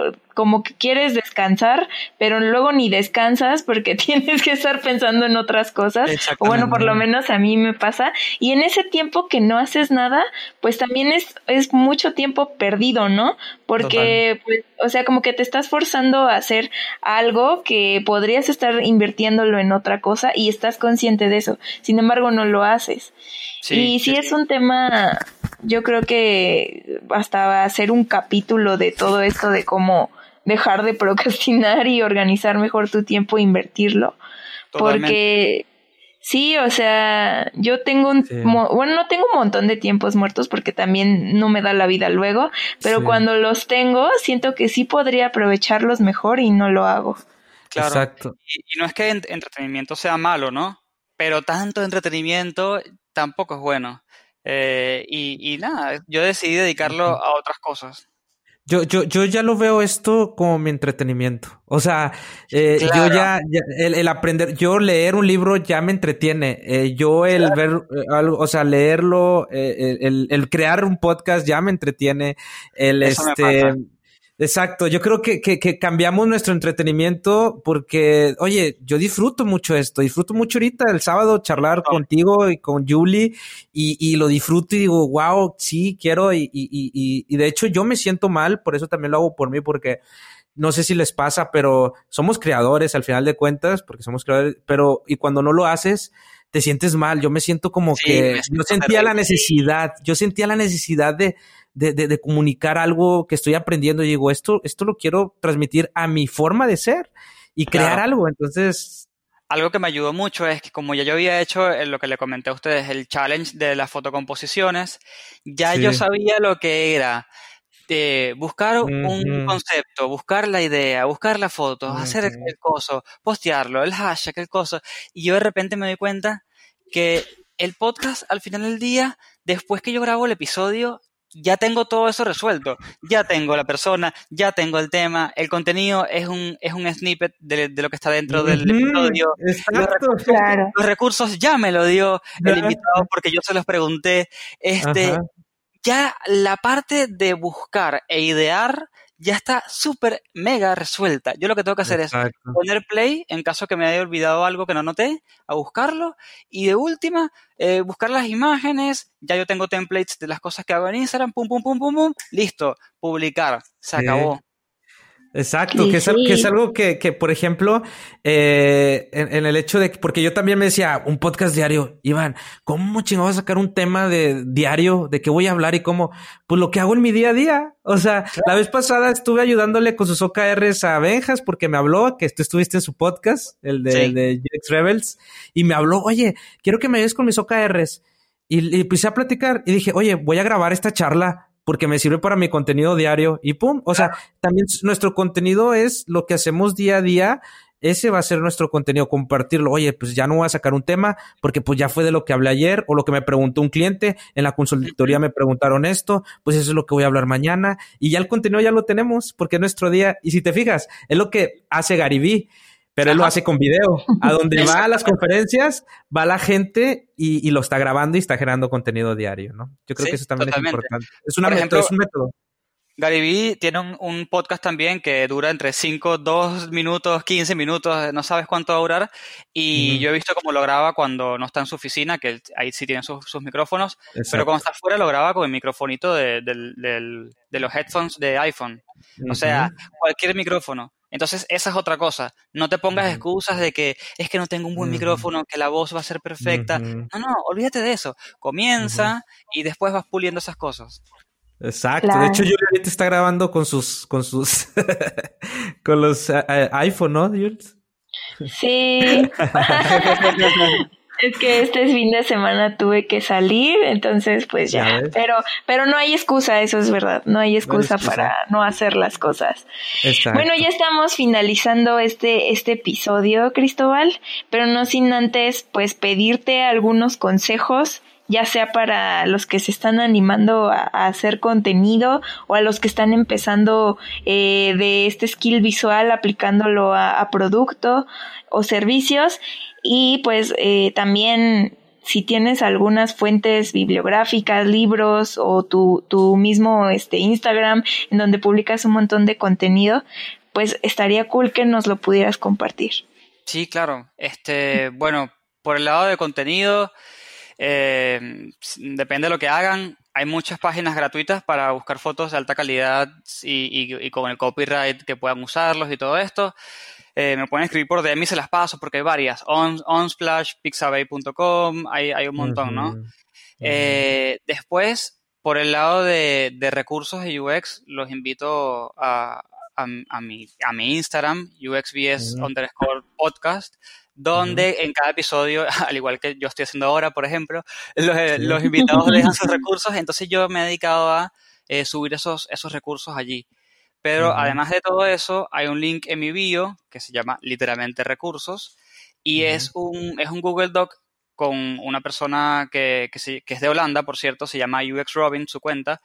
como que quieres descansar, pero luego ni descansas porque [laughs] tienes que estar pensando en otras cosas. O bueno, por lo menos a mí me pasa. Y en ese tiempo que no haces nada, pues también es, es mucho tiempo perdido, ¿no? Porque, pues, o sea, como que te estás forzando a hacer algo que podrías estar invirtiéndolo en otra cosa y estás consciente de eso. Sin embargo, no lo haces. y sí es un tema, yo creo que hasta hacer un capítulo de todo esto de cómo dejar de procrastinar y organizar mejor tu tiempo e invertirlo. Porque sí, o sea, yo tengo un, bueno, no tengo un montón de tiempos muertos porque también no me da la vida luego, pero cuando los tengo, siento que sí podría aprovecharlos mejor y no lo hago. Claro. Exacto. Y, no es que entretenimiento sea malo, ¿no? Pero tanto entretenimiento tampoco es bueno. Eh, y, y nada, yo decidí dedicarlo a otras cosas. Yo, yo, yo ya lo veo esto como mi entretenimiento. O sea, eh, yo ya, el, aprender, yo leer un libro ya me entretiene. Eh, yo el ver eh, algo, o sea, leerlo, el, el, crear un podcast ya me entretiene. El este. Exacto, yo creo que, que, que, cambiamos nuestro entretenimiento porque, oye, yo disfruto mucho esto, disfruto mucho ahorita el sábado charlar contigo y con Julie y, y, lo disfruto y digo, wow, sí, quiero y, y, y, y de hecho yo me siento mal, por eso también lo hago por mí porque no sé si les pasa, pero somos creadores al final de cuentas, porque somos creadores, pero y cuando no lo haces, te sientes mal. Yo me siento como que yo sentía la necesidad, yo sentía la necesidad de de, de, de, comunicar algo que estoy aprendiendo y digo, esto, esto lo quiero transmitir a mi forma de ser y crear algo. Entonces... Algo que me ayudó mucho es que como ya yo había hecho eh, lo que le comenté a ustedes, el challenge de las fotocomposiciones, ya yo sabía lo que era de buscar un concepto, buscar la idea, buscar la foto, hacer el coso, postearlo, el hashtag, el coso. Y yo de repente me doy cuenta que el podcast al final del día, después que yo grabo el episodio, ya tengo todo eso resuelto, ya tengo la persona, ya tengo el tema, el contenido es un, es un snippet de, lo que está dentro del episodio. los, recursos, ya me lo dio el invitado porque yo se los pregunté. Este, ya la parte de buscar e idear ya está súper mega resuelta. Yo lo que tengo que hacer es poner play en caso que me haya olvidado algo que no noté, a buscarlo y de última eh, buscar las imágenes. Ya yo tengo templates de las cosas que hago en Instagram, pum, pum, pum, pum, pum, listo, publicar, se acabó. Exacto, que, es, que es algo que, que por ejemplo, eh, en, el hecho de que, porque yo también me decía, un podcast diario, Iván, ¿cómo chingado a sacar un tema de diario? ¿De qué voy a hablar y cómo? Pues lo que hago en mi día a día. O sea, la vez pasada estuve ayudándole con sus OKRs a Benjas porque me habló que tú estuviste en su podcast, el de, de Rebels, y me habló, oye, quiero que me ayudes con mis OKRs. Y, y empecé a platicar y dije, oye, voy a grabar esta charla porque me sirve para mi contenido diario y pum. O sea, también nuestro contenido es lo que hacemos día a día. Ese va a ser nuestro contenido, compartirlo. Oye, pues ya no voy a sacar un tema porque pues ya fue de lo que hablé ayer o lo que me preguntó un cliente. En la consultoría me preguntaron esto, pues eso es lo que voy a hablar mañana. Y ya el contenido ya lo tenemos porque es nuestro día. Y si te fijas, es lo que hace Garibí pero él lo hace con video. A donde [laughs] va a las conferencias, va la gente y, lo está grabando y está generando contenido diario, ¿no? Yo creo que eso también es importante. Es, una es un método. Gary Vee tiene un, podcast también que dura entre 5, 2 minutos, 15 minutos, no sabes cuánto va a durar. Y yo he visto cómo lo graba cuando no está en su oficina, que ahí sí tiene sus, micrófonos, pero cuando está fuera lo graba con el microfonito de, los headphones de iPhone. O sea, cualquier micrófono. Entonces, esa es otra cosa. No te pongas excusas de que es que no tengo un buen micrófono, que la voz va a ser perfecta. No, no, olvídate de eso. Comienza y después vas puliendo esas cosas. Exacto. De hecho, Yuri ahorita está grabando con sus, con sus, [laughs] con los eh, eh, iPhone, ¿no, Sí. [laughs] [laughs] Es que este fin de semana tuve que salir, entonces pues ya. Pero, pero no hay excusa, eso es verdad. No hay excusa, para no hacer las cosas. Bueno, ya estamos finalizando este, este episodio, Cristóbal, pero no sin antes pues pedirte algunos consejos ya sea para los que se están animando a, hacer contenido o a los que están empezando eh, de este skill visual aplicándolo a, producto o servicios y pues eh, también si tienes algunas fuentes bibliográficas, libros o tu, tu mismo este, Instagram en donde publicas un montón de contenido, pues estaría cool que nos lo pudieras compartir. Sí, claro. Este, bueno, por el lado de contenido, eh, depende de lo que hagan. Hay muchas páginas gratuitas para buscar fotos de alta calidad y, con el copyright que puedan usarlos y todo esto. Eh, me pueden escribir por DM y se las paso porque hay varias. On, Onsplash, Pixabay.com, hay, hay un montón, ¿no? Eh, después, por el lado de, recursos de UX, los invito a, a, mi, a mi Instagram, UXBS underscore podcast, donde en cada episodio, [laughs] al igual que yo estoy haciendo ahora, por ejemplo, los, eh, los invitados dejan [laughs] sus recursos, entonces yo me he dedicado a eh, subir esos, esos recursos allí. Pero además de todo eso, hay un link en mi bio que se llama literalmente recursos y es, un, es un Google Doc con una persona que, que, que, es de Holanda, por cierto, se llama UX Robin, su cuenta,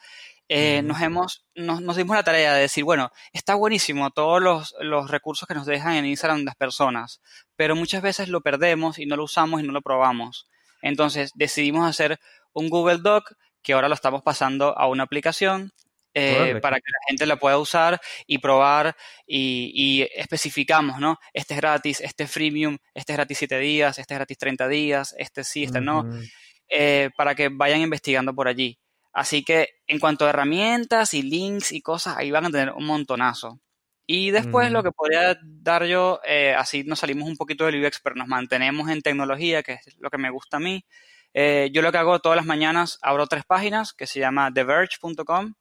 eh, nos, hemos, nos, nos, dimos la tarea de decir, bueno, está buenísimo todos los, los, recursos que nos dejan en Instagram las personas, pero muchas veces lo perdemos y no lo usamos y no lo probamos. Entonces decidimos hacer un Google Doc que ahora lo estamos pasando a una aplicación eh, para que la gente la pueda usar y probar y, y, especificamos, ¿no? Este es gratis, este es freemium, este es gratis 7 días, este es gratis 30 días, este sí, este no, eh, para que vayan investigando por allí. Así que en cuanto a herramientas y links y cosas, ahí van a tener un montonazo. Y después lo que podría dar yo, eh, así nos salimos un poquito del UX, pero nos mantenemos en tecnología, que es lo que me gusta a mí. Eh, yo lo que hago todas las mañanas, abro tres páginas que se llama TheVerge.com,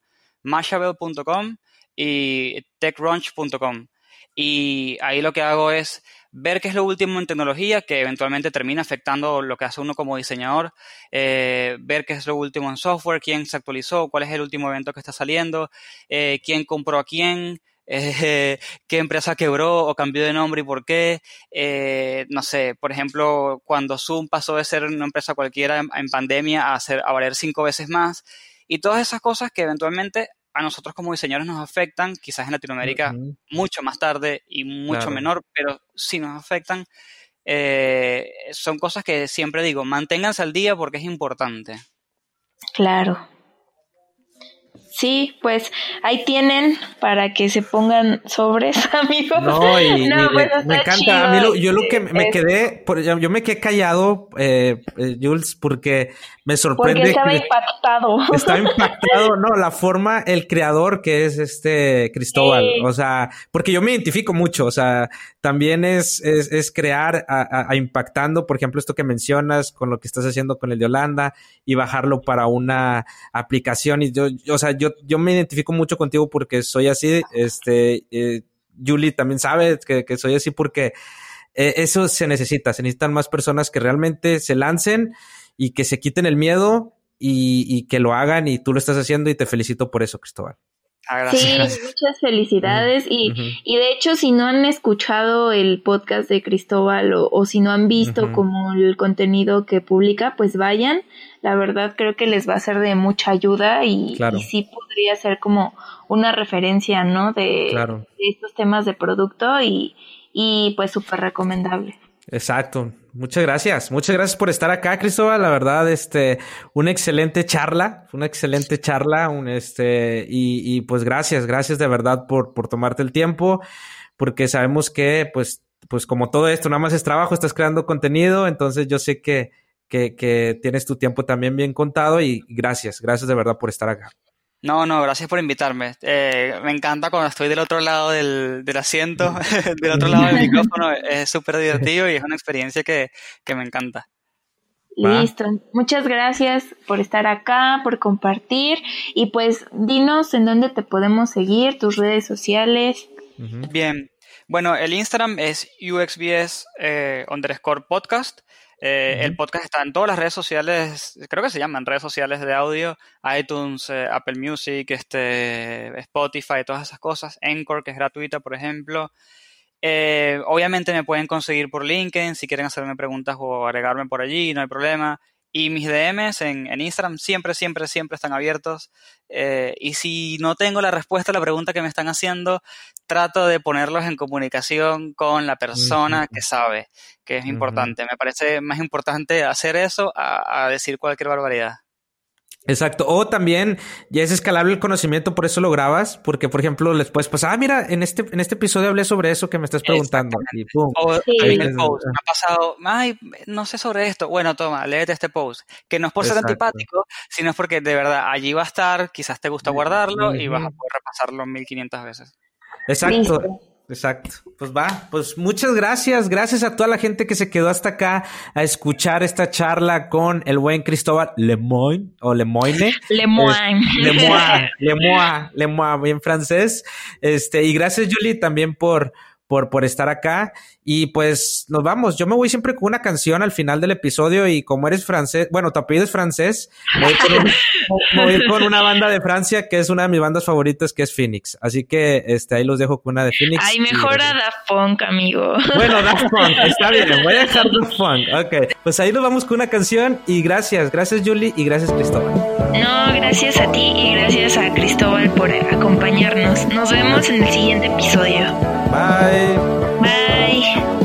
Mashable.com y TechRunch.com. Y ahí lo que hago es ver qué es lo último en tecnología que eventualmente termina afectando lo que hace uno como diseñador, eh, ver qué es lo último en software, quién se actualizó, cuál es el último evento que está saliendo, eh, quién compró a quién, [laughs] eh, qué empresa quebró o cambió de nombre y por qué. no sé, por ejemplo, cuando Zoom pasó de ser una empresa cualquiera en, pandemia a, ser, a valer cinco veces más. Y todas esas cosas que eventualmente a nosotros como diseñadores nos afectan, quizás en Latinoamérica mucho más tarde y mucho menor, pero sí nos afectan. Eh, son cosas que siempre digo, manténganse al día porque es importante. Claro. Sí, pues ahí tienen para que se pongan sobres, [laughs] amigos. No, y, pues, me encanta. A mí yo lo que me quedé, yo me quedé callado, eh, eh, Jules, porque me sorprende. Porque [laughs] estaba impactado. Estaba [laughs] impactado, no, la forma, el creador que es este Cristóbal. O sea, porque yo me identifico mucho, o sea, también es, es, es crear a, a, impactando, por ejemplo, esto que mencionas con lo que estás haciendo con el de Holanda y bajarlo para una aplicación. Y yo, o sea, yo, yo me identifico mucho contigo porque soy así, este, eh, Julie también sabe que, soy así porque eh, eso se necesita, se necesitan más personas que realmente se lancen y que se quiten el miedo y, que lo hagan y tú lo estás haciendo y te felicito por eso, Cristóbal. Ah, sí, muchas felicidades. y, y, de hecho, si no han escuchado el podcast de Cristóbal o, si no han visto como el contenido que publica, pues vayan. La verdad creo que les va a ser de mucha ayuda y, sí podría ser como una referencia, ¿no? De, de estos temas de producto y, y pues súper recomendable. Exacto. Muchas gracias. Muchas gracias por estar acá, Cristóbal. La verdad, este, una excelente charla, una excelente charla, un este, y, y pues gracias, gracias de verdad por, por tomarte el tiempo, porque sabemos que, pues, pues como todo esto, nada más es trabajo, estás creando contenido, entonces yo sé que, que, que tienes tu tiempo también bien contado y gracias, gracias de verdad por estar acá. No, no, gracias por invitarme. Eh, me encanta cuando estoy del otro lado del, del asiento, [laughs] del otro lado del [laughs] micrófono. Es súper divertido y es una experiencia que, que me encanta. Listo. Muchas gracias por estar acá, por compartir y pues dinos en dónde te podemos seguir, tus redes sociales. Bien. Bueno, el Instagram es UXBS eh, underscore podcast. Eh, el podcast está en todas las redes sociales, creo que se llaman redes sociales de audio, iTunes, eh, Apple Music, este, Spotify, todas esas cosas. Anchor, que es gratuita, por ejemplo. Eh, obviamente me pueden conseguir por LinkedIn si quieren hacerme preguntas o agregarme por allí, no hay problema. Y mis DMs en, en Instagram siempre, siempre, siempre están abiertos. Eh, y si no tengo la respuesta a la pregunta que me están haciendo, trato de ponerlos en comunicación con la persona que sabe, que es importante. Me parece más importante hacer eso a decir cualquier barbaridad. Exacto. O también ya es escalable el conocimiento, por eso lo grabas, porque por ejemplo les puedes pasar, ah, mira, en este, en este episodio hablé sobre eso que me estás preguntando. Y pum. O en el post, me ha pasado, ay, no sé sobre esto. Bueno, toma, léete este post. Que no es por ser antipático, sino es porque de verdad allí va a estar, quizás te gusta guardarlo y vas a poder repasarlo 1500 veces. Exacto. Exacto. Pues va, pues muchas gracias. Gracias a toda la gente que se quedó hasta acá a escuchar esta charla con el buen Cristóbal Lemoyne o Lemoyne. Lemoyne. Lemoyne, [laughs] Lemoyne, Lemoyne, en francés. Este, y gracias, Julie, también por, por, por estar acá. Y pues nos vamos. Yo me voy siempre con una canción al final del episodio y como eres francés, bueno, tu apellido es francés, voy, con, ir con una banda de Francia que es una de mis bandas favoritas que es Phoenix. Así que este, ahí los dejo con una de Phoenix. Ay, mejor a Daft Punk, amigo. Bueno, Daft [laughs] Punk, está bien, voy a dejar Daft Punk. Ok, pues ahí nos vamos con una canción y gracias, gracias Julie y gracias Cristóbal. No, gracias a ti y gracias a Cristóbal por acompañarnos. Nos vemos en el siguiente episodio. Bye. Bye.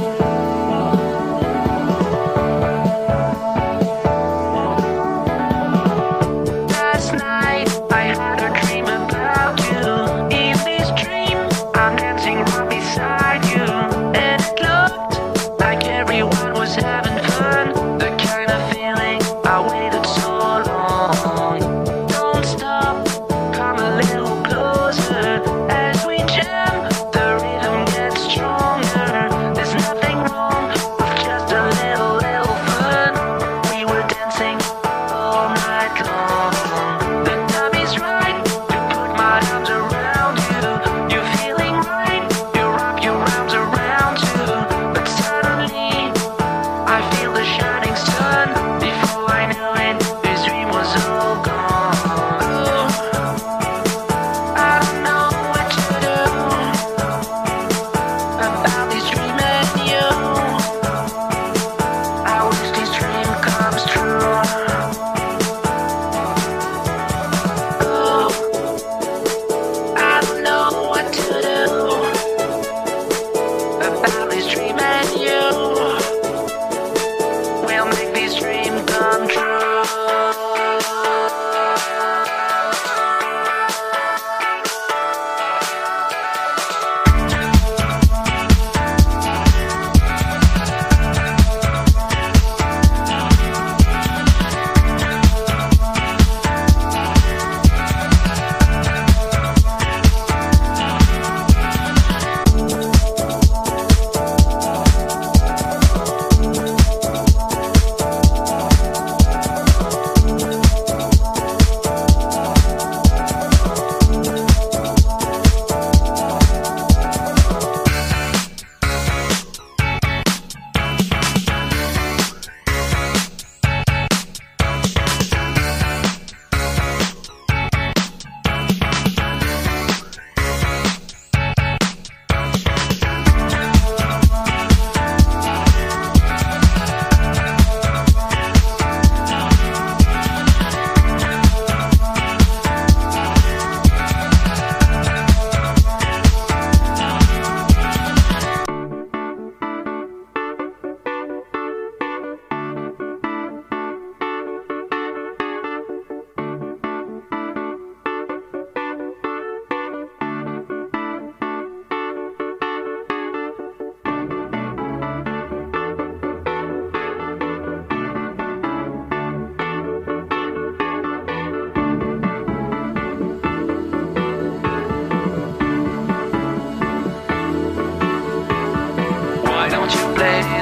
you play.